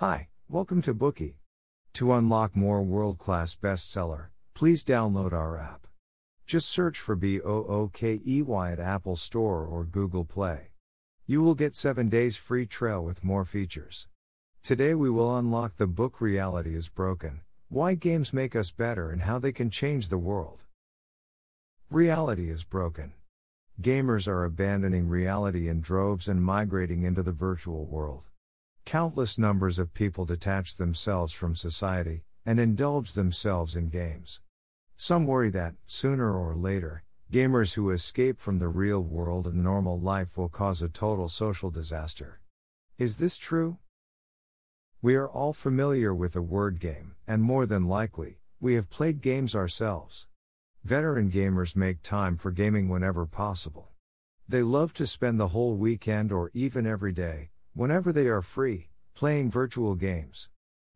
Hi, welcome to Bookey. To unlock more world class bestseller, please download our app. Just search for B O O K E Y at Apple Store or Google Play. You will get 7 days free trial with more features. Today we will unlock the book Reality is Broken Why Games Make Us Better and How They Can Change the World. Reality is broken. Gamers are abandoning reality in droves and migrating into the virtual world. Countless numbers of people detach themselves from society and indulge themselves in games. Some worry that, sooner or later, gamers who escape from the real world and normal life will cause a total social disaster. Is this true? We are all familiar with the word game, and more than likely, we have played games ourselves. Veteran gamers make time for gaming whenever possible. They love to spend the whole weekend or even every day, whenever they are free, playing virtual games.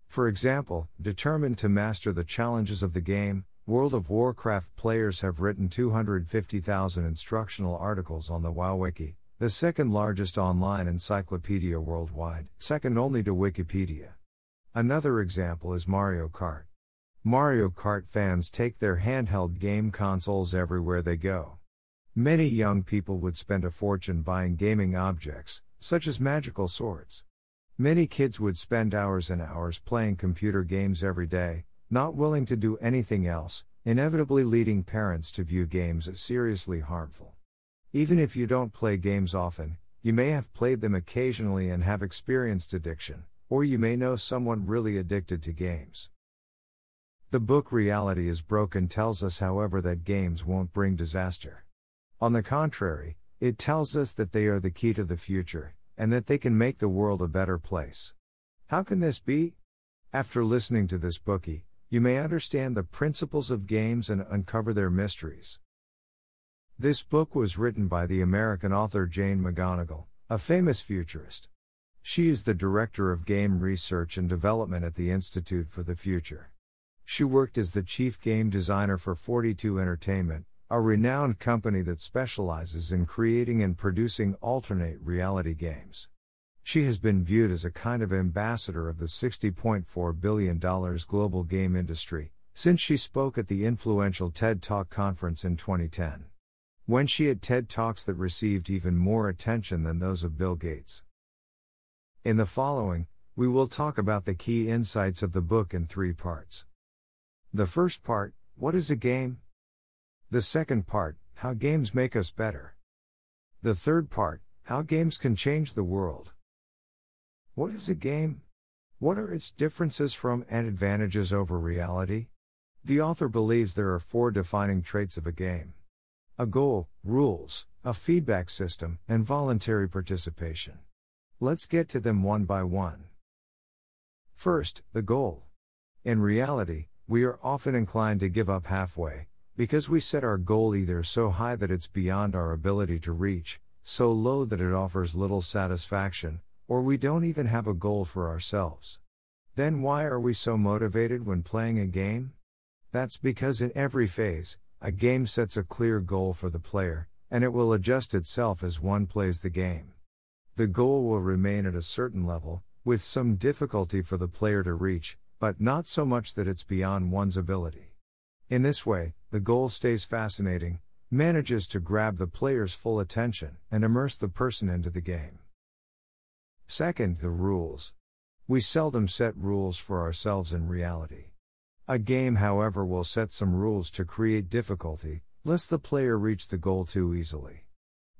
For example, determined to master the challenges of the game, World of Warcraft players have written 250,000 instructional articles on the WoWWiki, the second largest online encyclopedia worldwide, second only to Wikipedia. Another example is Mario Kart. Mario Kart fans take their handheld game consoles everywhere they go. Many young people would spend a fortune buying gaming objects, such as magical swords. Many kids would spend hours and hours playing computer games every day, not willing to do anything else, inevitably leading parents to view games as seriously harmful. Even if you don't play games often, you may have played them occasionally and have experienced addiction, or you may know someone really addicted to games. The book Reality is Broken tells us, however, that games won't bring disaster. On the contrary, it tells us that they are the key to the future, and that they can make the world a better place. How can this be? After listening to this Bookey, you may understand the principles of games and uncover their mysteries. This book was written by the American author Jane McGonigal, a famous futurist. She is the director of game research and development at the Institute for the Future. She worked as the chief game designer for 42 Entertainment, a renowned company that specializes in creating and producing alternate reality games. She has been viewed as a kind of ambassador of the $60.4 billion global game industry, since she spoke at the influential TED Talk conference in 2010. When she had TED Talks that received even more attention than those of Bill Gates. In the following, we will talk about the key insights of the book in three parts. The first part, What is a game? The second part, How games make us better. The third part, How games can change the world. What is a game? What are its differences from and advantages over reality? The author believes there are four defining traits of a game a goal, rules, a feedback system, and voluntary participation. Let's get to them one by one. First, the goal. In reality, we are often inclined to give up halfway, because we set our goal either so high that it's beyond our ability to reach, so low that it offers little satisfaction, or we don't even have a goal for ourselves. Then why are we so motivated when playing a game? That's because in every phase, a game sets a clear goal for the player, and it will adjust itself as one plays the game. The goal will remain at a certain level, with some difficulty for the player to reach, but not so much that it's beyond one's ability. In this way, the goal stays fascinating, manages to grab the player's full attention, and immerse the person into the game. Second, the rules. We seldom set rules for ourselves in reality. A game, however, will set some rules to create difficulty, lest the player reach the goal too easily.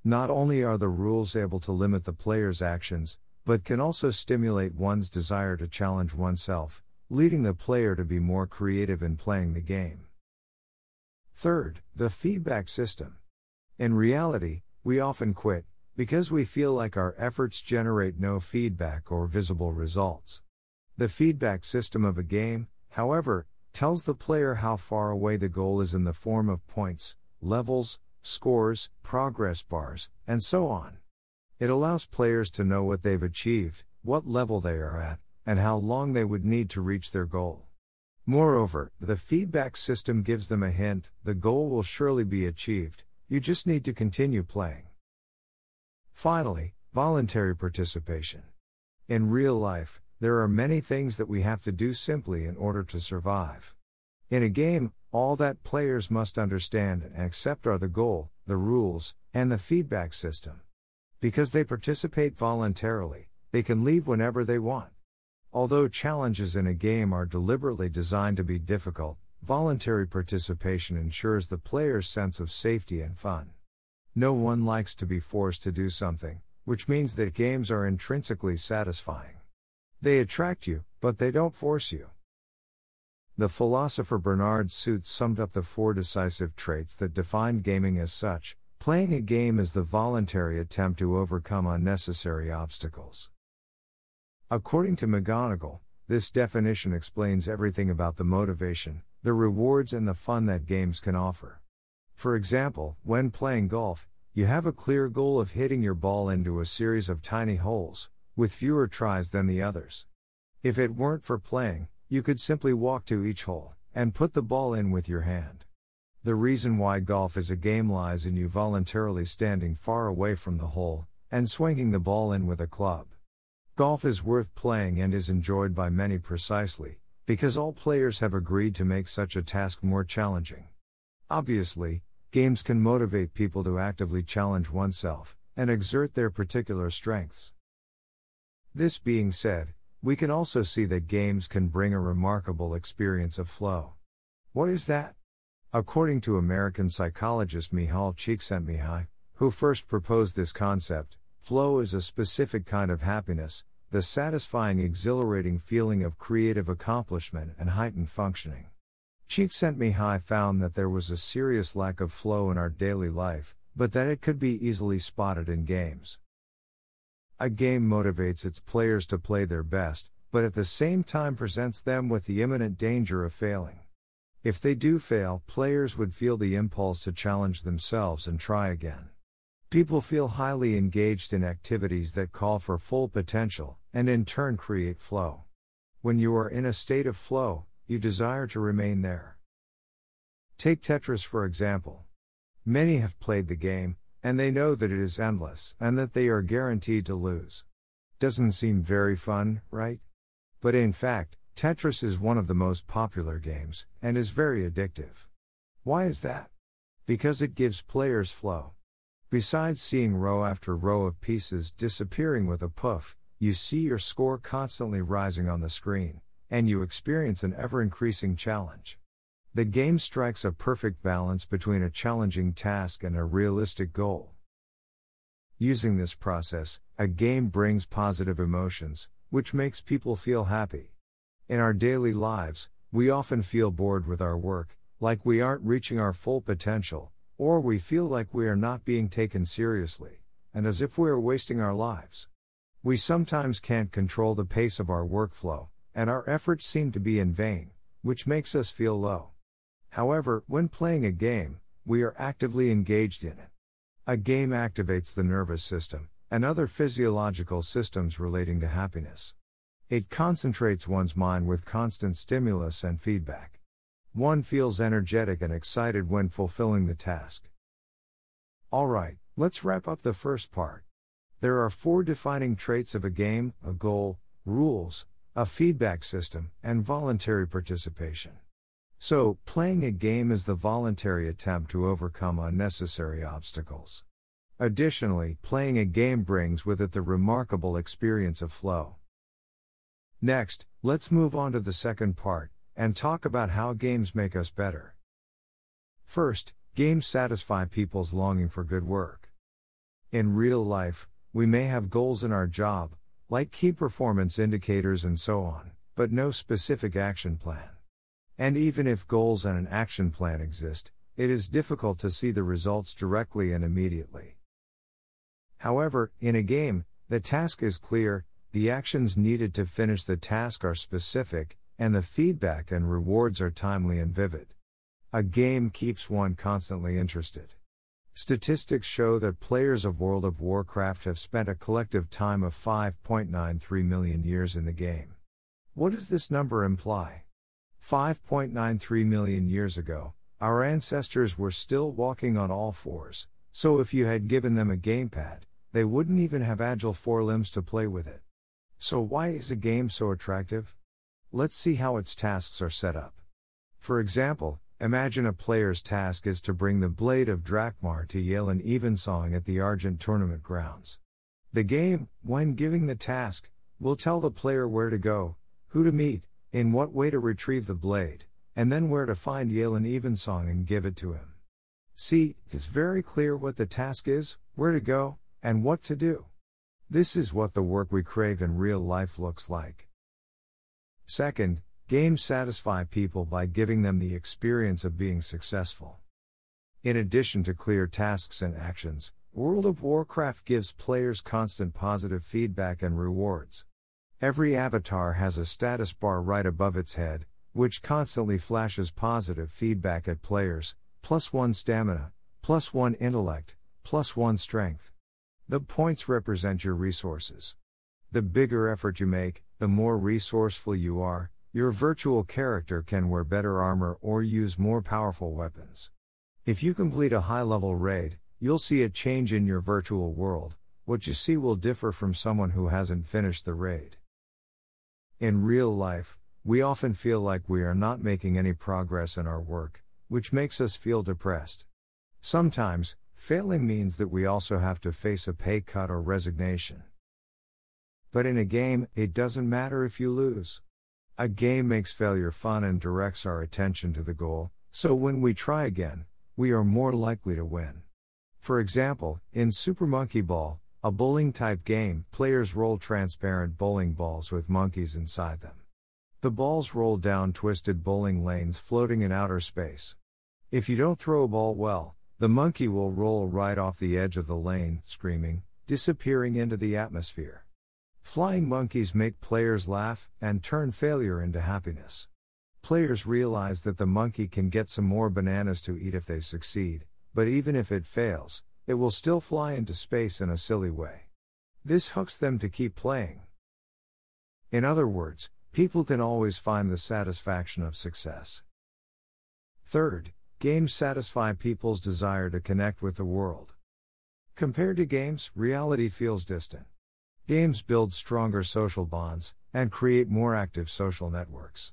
Not only are the rules able to limit the player's actions, but can also stimulate one's desire to challenge oneself, leading the player to be more creative in playing the game. Third, the feedback system. In reality, we often quit, because we feel like our efforts generate no feedback or visible results. The feedback system of a game, however, tells the player how far away the goal is in the form of points, levels, scores, progress bars, and so on. It allows players to know what they've achieved, what level they are at, and how long they would need to reach their goal. Moreover, the feedback system gives them a hint the goal will surely be achieved, you just need to continue playing. Finally, voluntary participation. In real life, there are many things that we have to do simply in order to survive. In a game, all that players must understand and accept are the goal, the rules, and the feedback system. Because they participate voluntarily, they can leave whenever they want. Although challenges in a game are deliberately designed to be difficult, voluntary participation ensures the player's sense of safety and fun. No one likes to be forced to do something, which means that games are intrinsically satisfying. They attract you, but they don't force you. The philosopher Bernard Suits summed up the four decisive traits that define gaming as such playing a game is the voluntary attempt to overcome unnecessary obstacles. According to McGonigal, this definition explains everything about the motivation, the rewards, and the fun that games can offer. For example, when playing golf, you have a clear goal of hitting your ball into a series of tiny holes, with fewer tries than the others. If it weren't for playing, you could simply walk to each hole and put the ball in with your hand. The reason why golf is a game lies in you voluntarily standing far away from the hole and swinging the ball in with a club. Golf is worth playing and is enjoyed by many precisely because all players have agreed to make such a task more challenging. Obviously, games can motivate people to actively challenge oneself and exert their particular strengths. This being said, we can also see that games can bring a remarkable experience of flow. What is that? According to American psychologist Mihaly Csikszentmihalyi, who first proposed this concept, flow is a specific kind of happiness, the satisfying exhilarating feeling of creative accomplishment and heightened functioning. Csikszentmihalyi found that there was a serious lack of flow in our daily life, but that it could be easily spotted in games. A game motivates its players to play their best, but at the same time presents them with the imminent danger of failing. If they do fail, players would feel the impulse to challenge themselves and try again. People feel highly engaged in activities that call for full potential, and in turn create flow. When you are in a state of flow, you desire to remain there. Take Tetris for example. Many have played the game, and they know that it is endless and that they are guaranteed to lose. Doesn't seem very fun, right? But in fact, Tetris is one of the most popular games and is very addictive. Why is that? Because it gives players flow. Besides seeing row after row of pieces disappearing with a puff, you see your score constantly rising on the screen, and you experience an ever increasing challenge. The game strikes a perfect balance between a challenging task and a realistic goal. Using this process, a game brings positive emotions, which makes people feel happy. In our daily lives, we often feel bored with our work, like we aren't reaching our full potential, or we feel like we are not being taken seriously, and as if we are wasting our lives. We sometimes can't control the pace of our workflow, and our efforts seem to be in vain, which makes us feel low. However, when playing a game, we are actively engaged in it. A game activates the nervous system and other physiological systems relating to happiness. It concentrates one's mind with constant stimulus and feedback. One feels energetic and excited when fulfilling the task. Alright, let's wrap up the first part. There are four defining traits of a game a goal, rules, a feedback system, and voluntary participation. So, playing a game is the voluntary attempt to overcome unnecessary obstacles. Additionally, playing a game brings with it the remarkable experience of flow. Next, let's move on to the second part and talk about how games make us better. First, games satisfy people's longing for good work. In real life, we may have goals in our job, like key performance indicators and so on, but no specific action plan. And even if goals and an action plan exist, it is difficult to see the results directly and immediately. However, in a game, the task is clear, the actions needed to finish the task are specific, and the feedback and rewards are timely and vivid. A game keeps one constantly interested. Statistics show that players of World of Warcraft have spent a collective time of 5.93 million years in the game. What does this number imply? 5.93 million years ago, our ancestors were still walking on all fours, so if you had given them a gamepad, they wouldn't even have agile forelimbs to play with it. So, why is a game so attractive? Let's see how its tasks are set up. For example, imagine a player's task is to bring the Blade of Drak'Mar to Jaelyne Evensong at the Argent tournament grounds. The game, when giving the task, will tell the player where to go, who to meet, in what way to retrieve the blade, and then where to find Jaelyne Evensong and give it to him. See, it's very clear what the task is, where to go, and what to do. This is what the work we crave in real life looks like. Second, games satisfy people by giving them the experience of being successful. In addition to clear tasks and actions, World of Warcraft gives players constant positive feedback and rewards. Every avatar has a status bar right above its head, which constantly flashes positive feedback at players plus one stamina, plus one intellect, plus one strength. The points represent your resources. The bigger effort you make, the more resourceful you are, your virtual character can wear better armor or use more powerful weapons. If you complete a high level raid, you'll see a change in your virtual world, what you see will differ from someone who hasn't finished the raid. In real life, we often feel like we are not making any progress in our work, which makes us feel depressed. Sometimes, Failing means that we also have to face a pay cut or resignation. But in a game, it doesn't matter if you lose. A game makes failure fun and directs our attention to the goal, so when we try again, we are more likely to win. For example, in Super Monkey Ball, a bowling type game, players roll transparent bowling balls with monkeys inside them. The balls roll down twisted bowling lanes floating in outer space. If you don't throw a ball well, the monkey will roll right off the edge of the lane, screaming, disappearing into the atmosphere. Flying monkeys make players laugh and turn failure into happiness. Players realize that the monkey can get some more bananas to eat if they succeed, but even if it fails, it will still fly into space in a silly way. This hooks them to keep playing. In other words, people can always find the satisfaction of success. Third, Games satisfy people's desire to connect with the world. Compared to games, reality feels distant. Games build stronger social bonds and create more active social networks.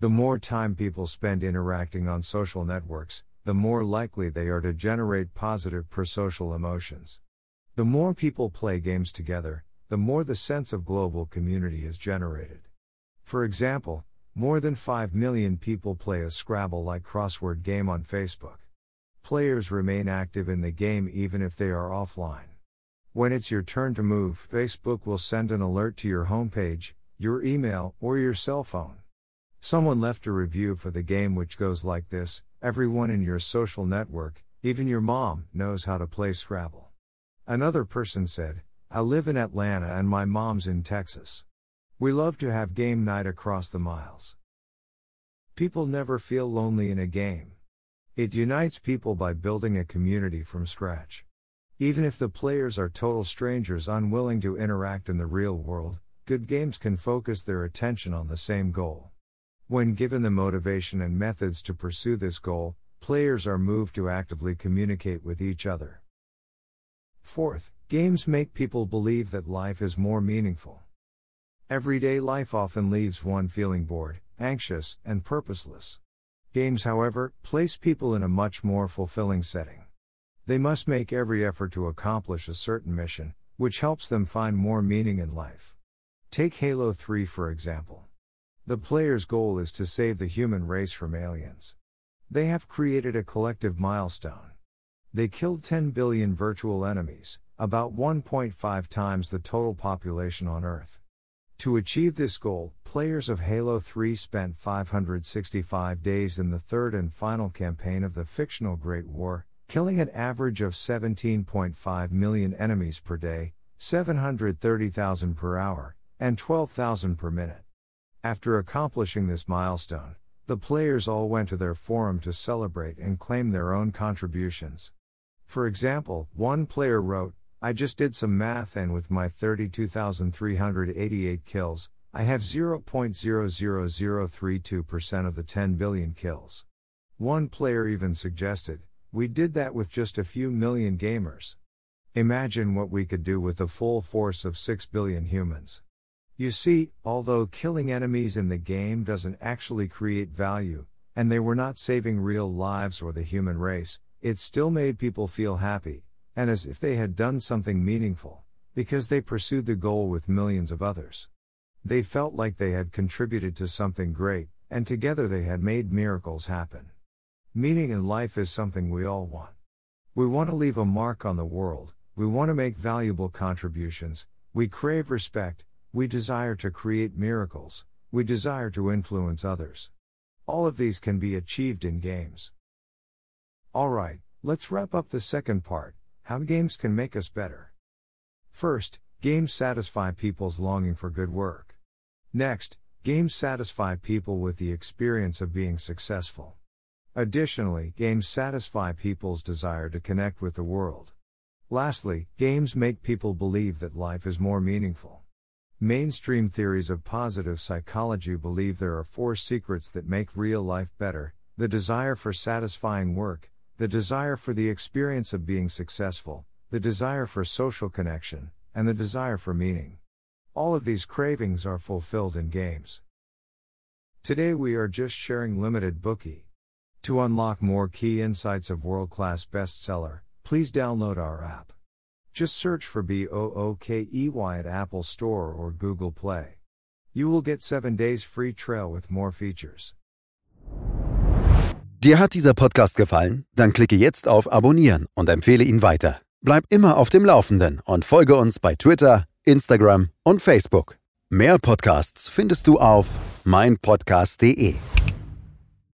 The more time people spend interacting on social networks, the more likely they are to generate positive prosocial emotions. The more people play games together, the more the sense of global community is generated. For example, more than 5 million people play a Scrabble like crossword game on Facebook. Players remain active in the game even if they are offline. When it's your turn to move, Facebook will send an alert to your homepage, your email, or your cell phone. Someone left a review for the game which goes like this Everyone in your social network, even your mom, knows how to play Scrabble. Another person said, I live in Atlanta and my mom's in Texas. We love to have game night across the miles. People never feel lonely in a game. It unites people by building a community from scratch. Even if the players are total strangers unwilling to interact in the real world, good games can focus their attention on the same goal. When given the motivation and methods to pursue this goal, players are moved to actively communicate with each other. Fourth, games make people believe that life is more meaningful. Everyday life often leaves one feeling bored, anxious, and purposeless. Games, however, place people in a much more fulfilling setting. They must make every effort to accomplish a certain mission, which helps them find more meaning in life. Take Halo 3 for example. The player's goal is to save the human race from aliens. They have created a collective milestone. They killed 10 billion virtual enemies, about 1.5 times the total population on Earth. To achieve this goal, players of Halo 3 spent 565 days in the third and final campaign of the fictional Great War, killing an average of 17.5 million enemies per day, 730,000 per hour, and 12,000 per minute. After accomplishing this milestone, the players all went to their forum to celebrate and claim their own contributions. For example, one player wrote, I just did some math and with my 32,388 kills, I have 0.00032% of the 10 billion kills. One player even suggested, we did that with just a few million gamers. Imagine what we could do with the full force of 6 billion humans. You see, although killing enemies in the game doesn't actually create value, and they were not saving real lives or the human race, it still made people feel happy, and as if they had done something meaningful, because they pursued the goal with millions of others. They felt like they had contributed to something great, and together they had made miracles happen. Meaning in life is something we all want. We want to leave a mark on the world, we want to make valuable contributions, we crave respect, we desire to create miracles, we desire to influence others. All of these can be achieved in games. Alright, let's wrap up the second part how games can make us better. First, games satisfy people's longing for good work. Next, games satisfy people with the experience of being successful. Additionally, games satisfy people's desire to connect with the world. Lastly, games make people believe that life is more meaningful. Mainstream theories of positive psychology believe there are four secrets that make real life better the desire for satisfying work, the desire for the experience of being successful, the desire for social connection, and the desire for meaning. All of these cravings are fulfilled in games. Today we are just sharing limited Bookey. To unlock more key insights of world class bestseller, please download our app. Just search for B O O K E Y at Apple Store or Google Play. You will get 7 days free trial with more features. Dir hat dieser Podcast gefallen? Dann klicke jetzt auf Abonnieren und empfehle ihn weiter. Bleib immer auf dem Laufenden und folge uns bei Twitter, Instagram und Facebook. Mehr Podcasts findest du auf meinpodcast.de.